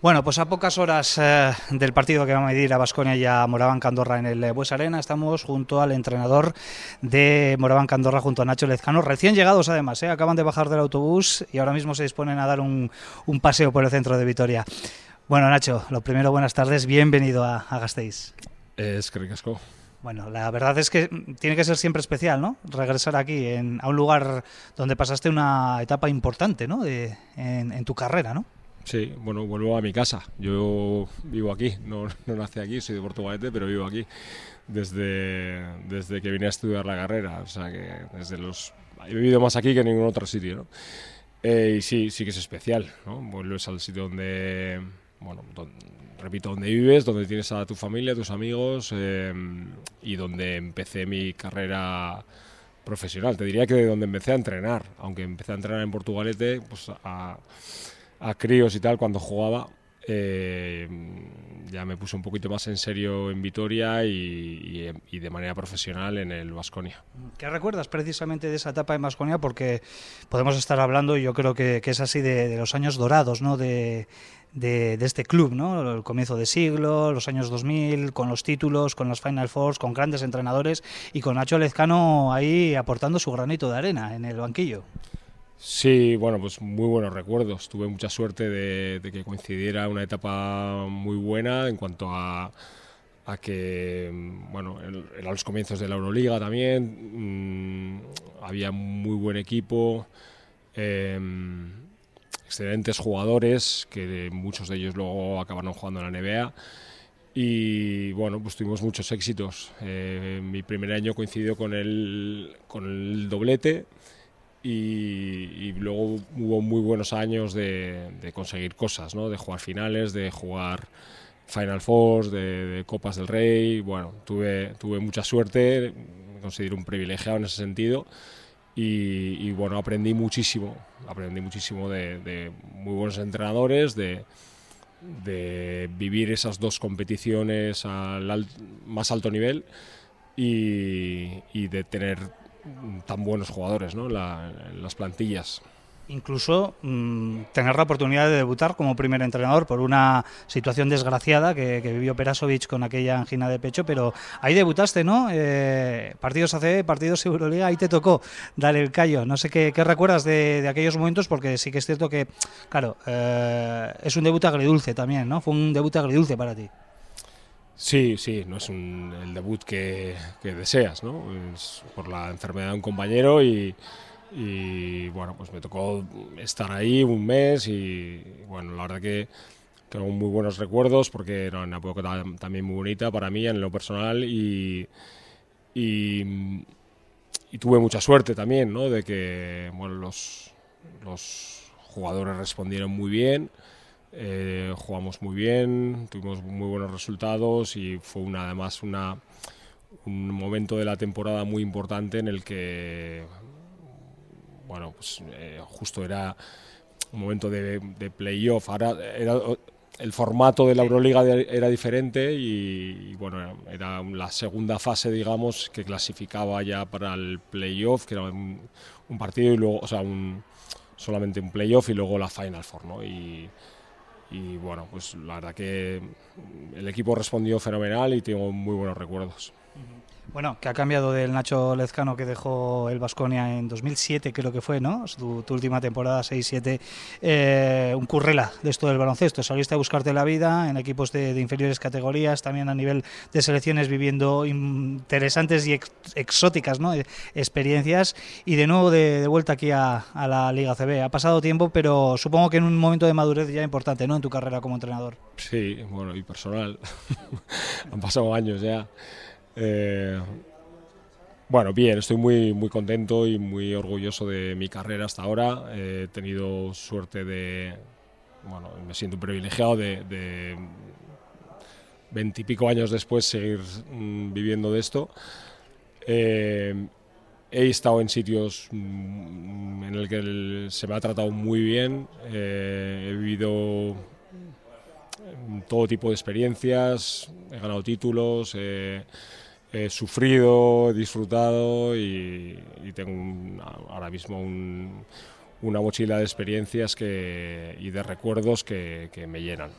Bueno, pues a pocas horas eh, del partido que va a medir a Basconia y a Moraván Candorra en el eh, Bues Arena, estamos junto al entrenador de Moraván Candorra, junto a Nacho Lezcano, recién llegados además, eh, acaban de bajar del autobús y ahora mismo se disponen a dar un, un, paseo por el centro de Vitoria. Bueno, Nacho, lo primero, buenas tardes, bienvenido a, a Gasteiz. Es que ricasco. Bueno, la verdad es que tiene que ser siempre especial, ¿no? Regresar aquí en, a un lugar donde pasaste una etapa importante, ¿no? De, en, en tu carrera, ¿no? Sí, bueno, vuelvo a mi casa. Yo vivo aquí, no, nací aquí, soy de Portugalete, pero vivo aquí desde, desde que vine a estudiar la carrera. O sea que desde los. He vivido más aquí que en ningún otro sitio, ¿no? Eh, y sí, sí que es especial, ¿no? Vuelves al sitio donde. Bueno, repito, donde vives, donde tienes a tu familia, tus amigos eh, y donde empecé mi carrera profesional. Te diría que de donde empecé a entrenar, aunque empecé a entrenar en Portugalete, pues a a críos y tal cuando jugaba. Eh, ya me puse un poquito más en serio en Vitoria y, y, y de manera profesional en el Vasconia. ¿Qué recuerdas precisamente de esa etapa en Vasconia? Porque podemos estar hablando, y yo creo que, es así, de, de, los años dorados ¿no? de, este club, ¿no? el comienzo de siglo, los años 2000, con los títulos, con las Final Fours, con grandes entrenadores y con Nacho Lezcano ahí aportando su granito de arena en el banquillo. Sí, bueno, pues muy buenos recuerdos. Tuve mucha suerte de, que coincidiera una etapa muy buena en cuanto a, a que, bueno, eran los comienzos de la Euroliga también, mmm, había muy buen equipo, eh, excelentes jugadores, que muchos de ellos luego acabaron jugando en la NBA. Y bueno, pues tuvimos muchos éxitos. Eh, mi primer año coincidió con el, con el doblete y, y, luego hubo muy buenos años de, de, conseguir cosas, ¿no? de jugar finales, de jugar Final Four, de, de, Copas del Rey. Bueno, tuve, tuve mucha suerte, me considero un privilegiado en ese sentido. Y, y bueno, aprendí muchísimo, aprendí muchísimo de, de muy buenos entrenadores, de, vivir esas dos competiciones al al, más alto nivel y, y de tener tan buenos jugadores ¿no? La, las plantillas. Incluso mmm, tener la oportunidad de debutar como primer entrenador por una situación desgraciada que, vivió Perasovic con aquella angina de pecho, pero ahí debutaste, ¿no? Eh, partidos ACB, partidos Euroliga, ahí te tocó dar el callo. No sé qué, recuerdas de, de, aquellos momentos, porque sí que es cierto que, claro, eh, es un debut agridulce también, ¿no? Fue un debut agridulce para ti. Sí, sí, no es un, el debut que, deseas, ¿no? Es por la enfermedad de un compañero y, bueno, pues me tocó estar ahí un mes y bueno, la verdad que tengo muy buenos recuerdos porque era una época también muy bonita para mí en lo personal y, tuve mucha suerte también, ¿no? De que, bueno, los jugadores respondieron muy bien. Eh, jugamos muy bien, tuvimos muy buenos resultados y fue una, además una, un momento de la temporada muy importante en el que, bueno, pues eh, justo era un momento de, de playoff. Ahora era, el formato de la Euroliga era diferente y, y, bueno, era la segunda fase, digamos, que clasificaba ya para el playoff, que era un, un partido y luego, o sea, un, solamente un playoff y luego la Final Four, ¿no? Y, y bueno, pues la verdad que el equipo respondió fenomenal y tengo muy buenos recuerdos. Bueno, que ha cambiado del Nacho Lezcano que dejó el Vasconia en 2007, creo que fue, ¿no? Tu, tu última temporada, 6-7. Eh, un currela de esto del baloncesto. Saliste a buscarte la vida en equipos de, de, inferiores categorías, también a nivel de selecciones, viviendo interesantes y ex, exóticas ¿no? experiencias. Y de nuevo de, de vuelta aquí a, a, la Liga CB. Ha pasado tiempo, pero supongo que en un momento de madurez ya importante, ¿no? En tu carrera como entrenador. Sí, bueno, y personal. Han pasado años ya. Eh, bueno, bien, estoy muy, muy contento y muy orgulloso de mi carrera hasta ahora. Eh, he tenido suerte de, bueno, me siento privilegiado de veintipico años después seguir mmm, viviendo de esto. Eh, he estado en sitios mmm, en el que se me ha tratado muy bien. He vivido todo tipo de experiencias, he ganado títulos. Eh, he sufrido, he disfrutado y, tengo un, ahora mismo un, una mochila de experiencias que, y de recuerdos que me llenan.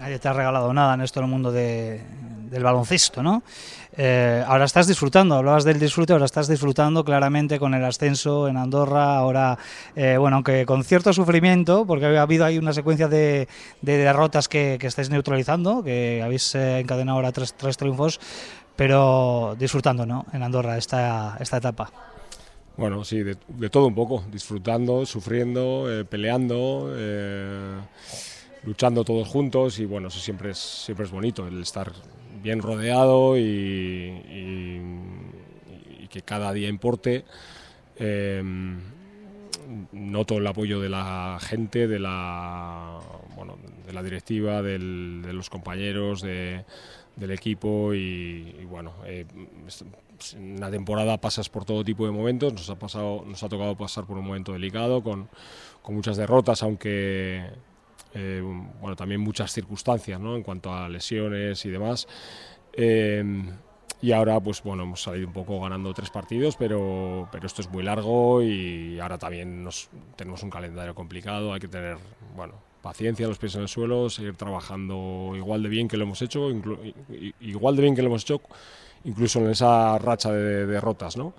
Nadie te ha regalado nada en esto en el mundo del baloncesto, ¿no? Eh, ahora estás disfrutando, hablabas del disfrute, ahora estás disfrutando claramente con el ascenso en Andorra, ahora, eh, bueno, aunque con cierto sufrimiento, porque ha habido ahí una secuencia de, derrotas que, estáis neutralizando, que habéis eh, encadenado ahora tres, tres triunfos, pero disfrutando, ¿no? En Andorra esta, esta etapa. Bueno, sí, de, todo un poco, disfrutando, sufriendo, peleando luchando todos juntos y bueno, eso siempre es, siempre es bonito, el estar bien rodeado y, que cada día importe. Em, noto el apoyo de la gente, de la, bueno, de la directiva, de los compañeros, del equipo y, bueno, eh, en una temporada pasas por todo tipo de momentos, nos ha, pasado, nos ha tocado pasar por un momento delicado con, con muchas derrotas, aunque eh, bueno, también muchas circunstancias ¿no? en cuanto a lesiones y demás. Eh, y ahora, pues bueno, hemos salido un poco ganando tres partidos, pero, pero esto es muy largo y ahora también nos, tenemos un calendario complicado. Hay que tener, bueno, paciencia, los pies en el suelo, seguir trabajando igual de bien que lo hemos hecho, igual de bien que lo hemos hecho, incluso en esa racha de derrotas, ¿no?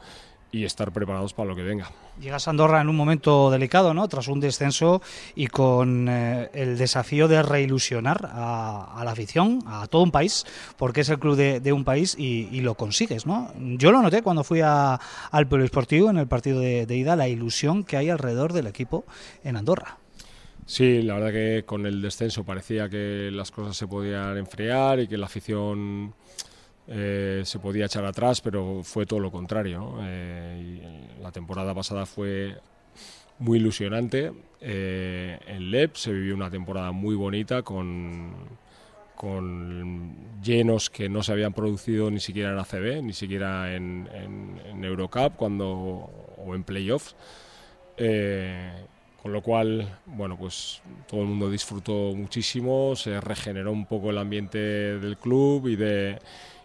Y estar preparados para lo que venga. Llegas a Andorra en un momento delicado, ¿no? Tras un descenso y con eh, el desafío de reilusionar a, la afición, a todo un país, porque es el club de, un país y, lo consigues, ¿no? Yo lo noté cuando fui a, al Polisportivo en el partido de, de ida, la ilusión que hay alrededor del equipo en Andorra. Sí, la verdad que con el descenso parecía que las cosas se podían enfriar y que la afición eh, se podía echar atrás, pero fue todo lo contrario. Eh, la temporada pasada fue muy ilusionante. Eh, en LEP se vivió una temporada muy bonita con, con llenos que no se habían producido ni siquiera en ACB, ni siquiera en, en, Eurocup cuando, o en playoffs. con lo cual, bueno, pues todo el mundo disfrutó muchísimo, se regeneró un poco el ambiente del club y de,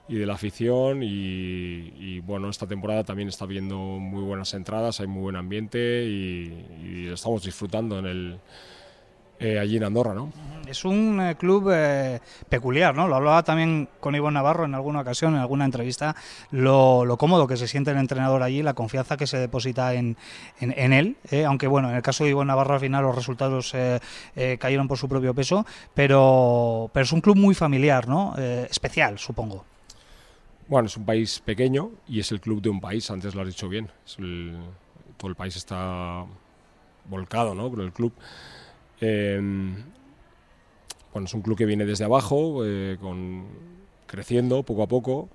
y de la afición y, bueno, esta temporada también está viendo muy buenas entradas, hay muy buen ambiente y, estamos disfrutando en el, eh, allí en Andorra, ¿no? Es un eh, club eh, peculiar, ¿no? Lo hablaba también con Ivonne Navarro en alguna ocasión, en alguna entrevista, lo, cómodo que se siente el entrenador allí, la confianza que se deposita en, en, él, aunque bueno, en el caso de Ivonne Navarro al final los resultados cayeron por su propio peso, pero, pero es un club muy familiar, ¿no? especial, supongo. Bueno, es un país pequeño y es el club de un país, antes lo has dicho bien. todo el país está volcado ¿no? con el club. Em, bueno, es un club que viene desde abajo, eh, creciendo poco a poco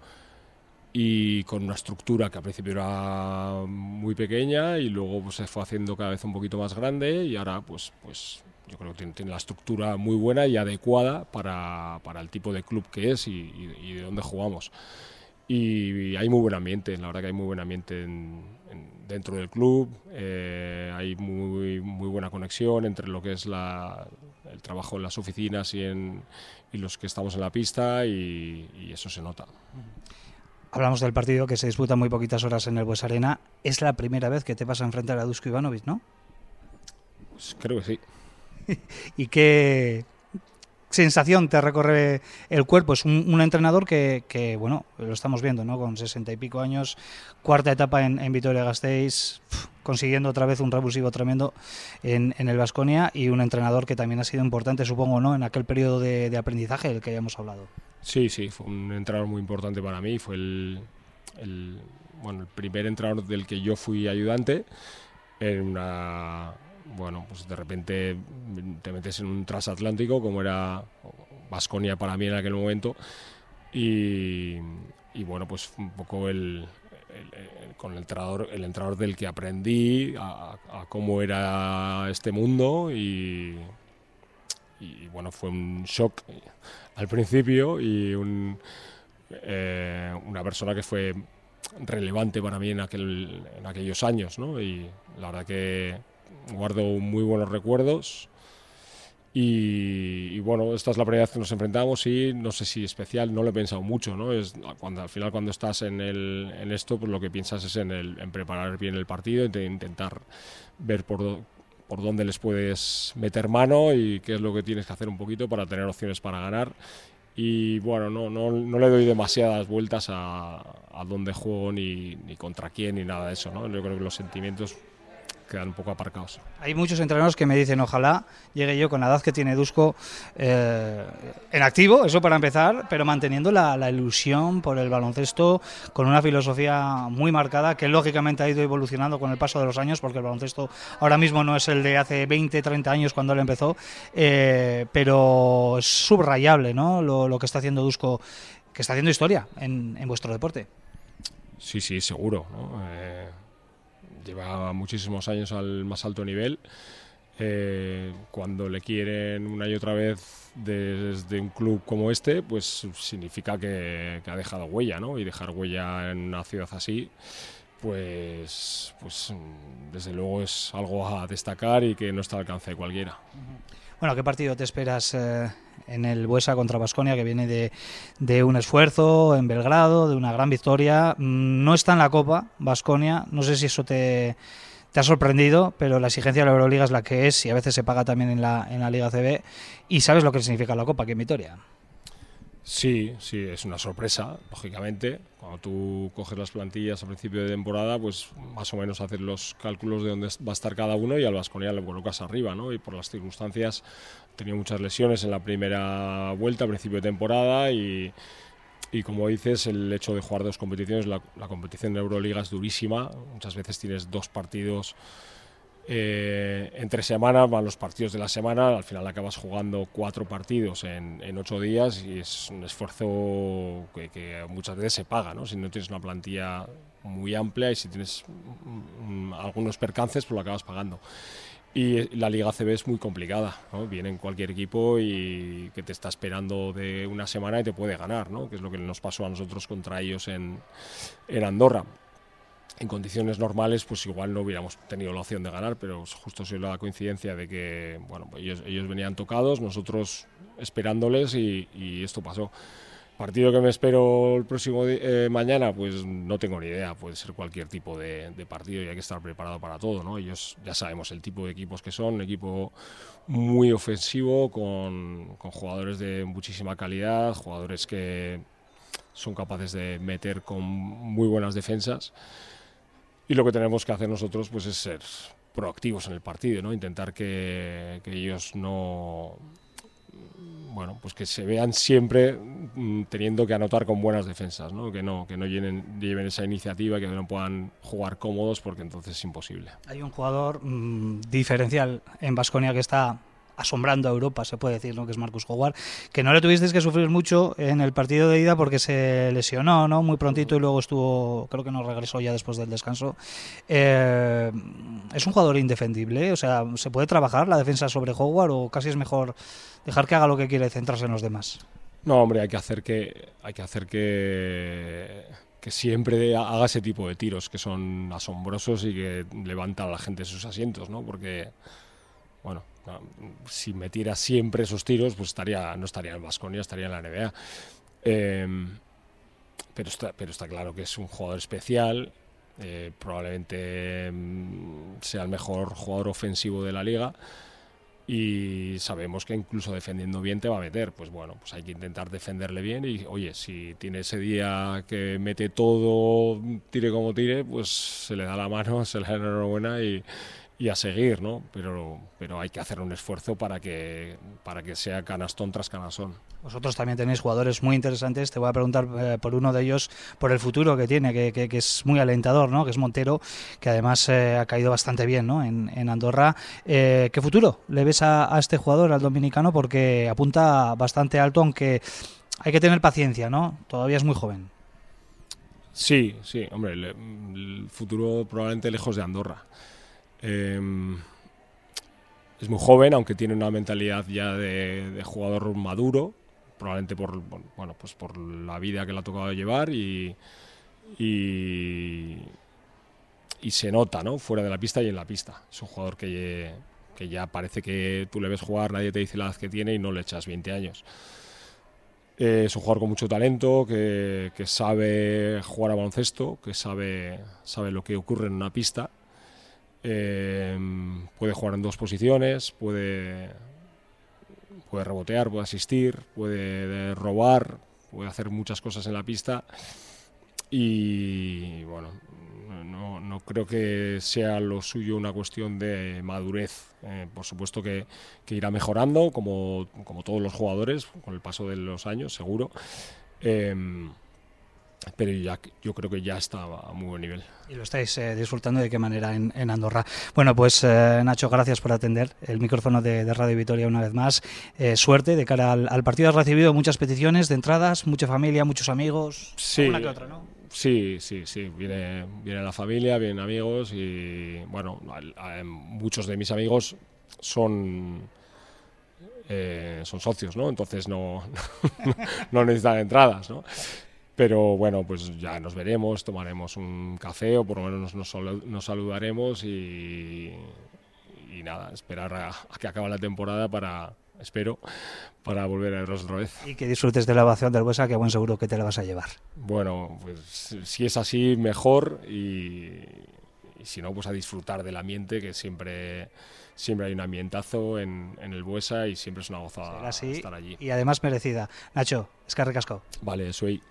y con una estructura que al principio era muy pequeña y luego pues, se fue haciendo cada vez un poquito más grande y ahora pues, pues yo creo que tiene, la estructura muy buena y adecuada para, el tipo de club que es y de dónde jugamos y hay muy buen ambiente, la verdad que hay muy buen ambiente dentro del club, eh, hay muy, muy buena conexión entre lo que es la, el trabajo en las oficinas y, en, y los que estamos en la pista y, eso se nota. Hablamos del partido que se disputa muy poquitas horas en el Bues Arena. Es la primera vez que te vas a enfrentar a Dusko Ivanovic, ¿no? Pues creo que sí. ¿Y qué, sensación te recorre el cuerpo? Es un, entrenador que, bueno, lo estamos viendo, ¿no? Con sesenta y pico años, cuarta etapa en, Vitoria-Gasteiz, consiguiendo otra vez un revulsivo tremendo en, el Vasconia y un entrenador que también ha sido importante, supongo, ¿no? En aquel periodo de, aprendizaje del que hayamos hablado. Sí, sí, fue un entrenador muy importante para mí, fue el, bueno, el primer entrenador del que yo fui ayudante en una bueno, pues de repente te metes en un transatlántico como era Vasconia para mí en aquel momento y, bueno, pues un poco el, con el entrenador, el entrenador del que aprendí a, cómo era este mundo y, bueno, fue un shock al principio y eh, una persona que fue relevante para mí en, aquel, en aquellos años, ¿no? Y la verdad que guardo muy buenos recuerdos. Y, bueno, esta es la primera vez que nos enfrentamos y no sé si especial, no lo he pensado mucho, ¿no? Es cuando al final cuando estás en, el, en esto, pues lo que piensas es en, el, en preparar bien el partido, en intentar ver por, por dónde les puedes meter mano y qué es lo que tienes que hacer un poquito para tener opciones para ganar. Y bueno, no, no, no le doy demasiadas vueltas a, a dónde juego ni, ni contra quién ni nada de eso. ¿no? Yo creo que los sentimientos quedan un poco aparcados. Hay muchos entrenadores que me dicen, ojalá llegue yo con la edad que tiene Dusko eh, en activo, eso para empezar, pero manteniendo la, la, ilusión por el baloncesto, con una filosofía muy marcada, que lógicamente ha ido evolucionando con el paso de los años, porque el baloncesto ahora mismo no es el de hace 20, 30 años cuando él empezó, eh, pero es subrayable ¿no? lo, lo, que está haciendo Dusko, que está haciendo historia en, en vuestro deporte. Sí, sí, seguro. ¿no? Eh lleva muchísimos años al más alto nivel. Eh, cuando le quieren una y otra vez desde un club como este, pues significa que, ha dejado huella, ¿no? Y dejar huella en una ciudad así, pues, pues desde luego es algo a destacar y que no está al alcance de cualquiera. Bueno, ¿qué partido te esperas eh, en el Buesa contra Basconia, que viene de, de, un esfuerzo en Belgrado, de una gran victoria? No está en la Copa, Basconia, no sé si eso te, te, ha sorprendido, pero la exigencia de la Euroliga es la que es y a veces se paga también en la, en la Liga CB. Y sabes lo que significa la Copa, que en Vitoria. Sí, sí, es una sorpresa, lógicamente. Cuando tú coges las plantillas a principio de temporada, pues más o menos haces los cálculos de dónde va a estar cada uno y al Vasconia le colocas arriba, ¿no? Y por las circunstancias, tenía muchas lesiones en la primera vuelta a principio de temporada y, y como dices, el hecho de jugar dos competiciones, la, la competición de Euroliga es durísima. Muchas veces tienes dos partidos eh, entre semanas van los partidos de la semana, al final acabas jugando cuatro partidos en, ocho días y es un esfuerzo que, muchas veces se paga, ¿no? si no tienes una plantilla muy amplia y si tienes mm, algunos percances, pues lo acabas pagando. Y la Liga CB es muy complicada, ¿no? viene en cualquier equipo y que te está esperando de una semana y te puede ganar, ¿no? que es lo que nos pasó a nosotros contra ellos en, en Andorra en condiciones normales pues igual no hubiéramos tenido la opción de ganar, pero justo se la coincidencia de que bueno, pues ellos, ellos, venían tocados, nosotros esperándoles y, y, esto pasó. Partido que me espero el próximo eh, mañana, pues no tengo ni idea, puede ser cualquier tipo de, de, partido y hay que estar preparado para todo, ¿no? Ellos ya sabemos el tipo de equipos que son, equipo muy ofensivo, con, con jugadores de muchísima calidad, jugadores que son capaces de meter con muy buenas defensas y lo que tenemos que hacer nosotros pues es ser proactivos en el partido, ¿no? Intentar que, ellos no bueno, pues que se vean siempre mm, teniendo que anotar con buenas defensas, ¿no? que no, que no lleven, lleven esa iniciativa, que no puedan jugar cómodos, porque entonces es imposible. Hay un jugador mmm, diferencial en Vasconia que está asombrando a Europa, se puede decir, ¿no? que es Marcus Howard, que no le tuvisteis que sufrir mucho en el partido de ida porque se lesionó ¿no? muy prontito y luego estuvo, creo que no regresó ya después del descanso. Eh, es un jugador indefendible, o sea, ¿se puede trabajar la defensa sobre Howard o casi es mejor dejar que haga lo que quiere centrarse en los demás? No, hombre, hay que hacer que, hay que, hacer que que siempre haga ese tipo de tiros que son asombrosos y que levantan a la gente de sus asientos, ¿no? Porque bueno, si metiera siempre esos tiros, pues estaría, no estaría en Vasconia, estaría en la NBA. Eh, pero, está, pero está claro que es un jugador especial, eh, probablemente mm, sea el mejor jugador ofensivo de la liga y sabemos que incluso defendiendo bien te va a meter. Pues bueno, pues hay que intentar defenderle bien y oye, si tiene ese día que mete todo, tire como tire, pues se le da la mano, se le da enhorabuena y, y a seguir, ¿no? Pero, pero hay que hacer un esfuerzo para que, para que sea canastón tras canastón. Vosotros también tenéis jugadores muy interesantes. Te voy a preguntar eh, por uno de ellos, por el futuro que tiene, que, que, que es muy alentador, ¿no? Que es Montero, que además eh, ha caído bastante bien, ¿no? En, en Andorra. Eh, ¿Qué futuro le ves a, a este jugador, al dominicano? Porque apunta bastante alto, aunque hay que tener paciencia, ¿no? Todavía es muy joven. Sí, sí, hombre, el, el futuro probablemente lejos de Andorra. Eh, es muy joven, aunque tiene una mentalidad ya de, jugador maduro, probablemente por, bueno, pues por la vida que le ha tocado llevar y, se nota ¿no? fuera de la pista y en la pista. Es un jugador que, que ya parece que tú le ves jugar, nadie te dice la edad que tiene y no le echas 20 años. Eh, es un jugador con mucho talento, que, que sabe jugar a baloncesto, que sabe, sabe lo que ocurre en una pista Eh, puede jugar en dos posiciones, puede, puede rebotear, puede asistir, puede robar, puede hacer muchas cosas en la pista y bueno, no, no creo que sea lo suyo una cuestión de madurez. Eh, por supuesto que, que, irá mejorando, como, como todos los jugadores, con el paso de los años, seguro. Eh, pero ya, yo creo que ya está a muy buen nivel. Y lo estáis eh, disfrutando de qué manera en, en Andorra. Bueno, pues eh, Nacho, gracias por atender el micrófono de, de Radio Vitoria una vez más. Eh, suerte de cara al, al, partido. Has recibido muchas peticiones de entradas, mucha familia, muchos amigos. Sí. Una que otra, ¿no? Sí, sí, sí. Viene, viene la familia, vienen amigos y bueno, muchos de mis amigos son eh, son socios, ¿no? Entonces no, no necesitan entradas, ¿no? Pero bueno, pues ya nos veremos, tomaremos un café o por lo menos nos, nos saludaremos y, y, nada, esperar a, a que acabe la temporada para, espero, para volver a verlos otra vez. Y que disfrutes de la ovación del Buesa, que buen seguro que te la vas a llevar. Bueno, pues si es así, mejor y, y si no, pues a disfrutar del ambiente, que siempre, siempre hay un ambientazo en, en el Buesa y siempre es una gozada así, estar allí. Y además merecida. Nacho, es que recasco. Vale, soy.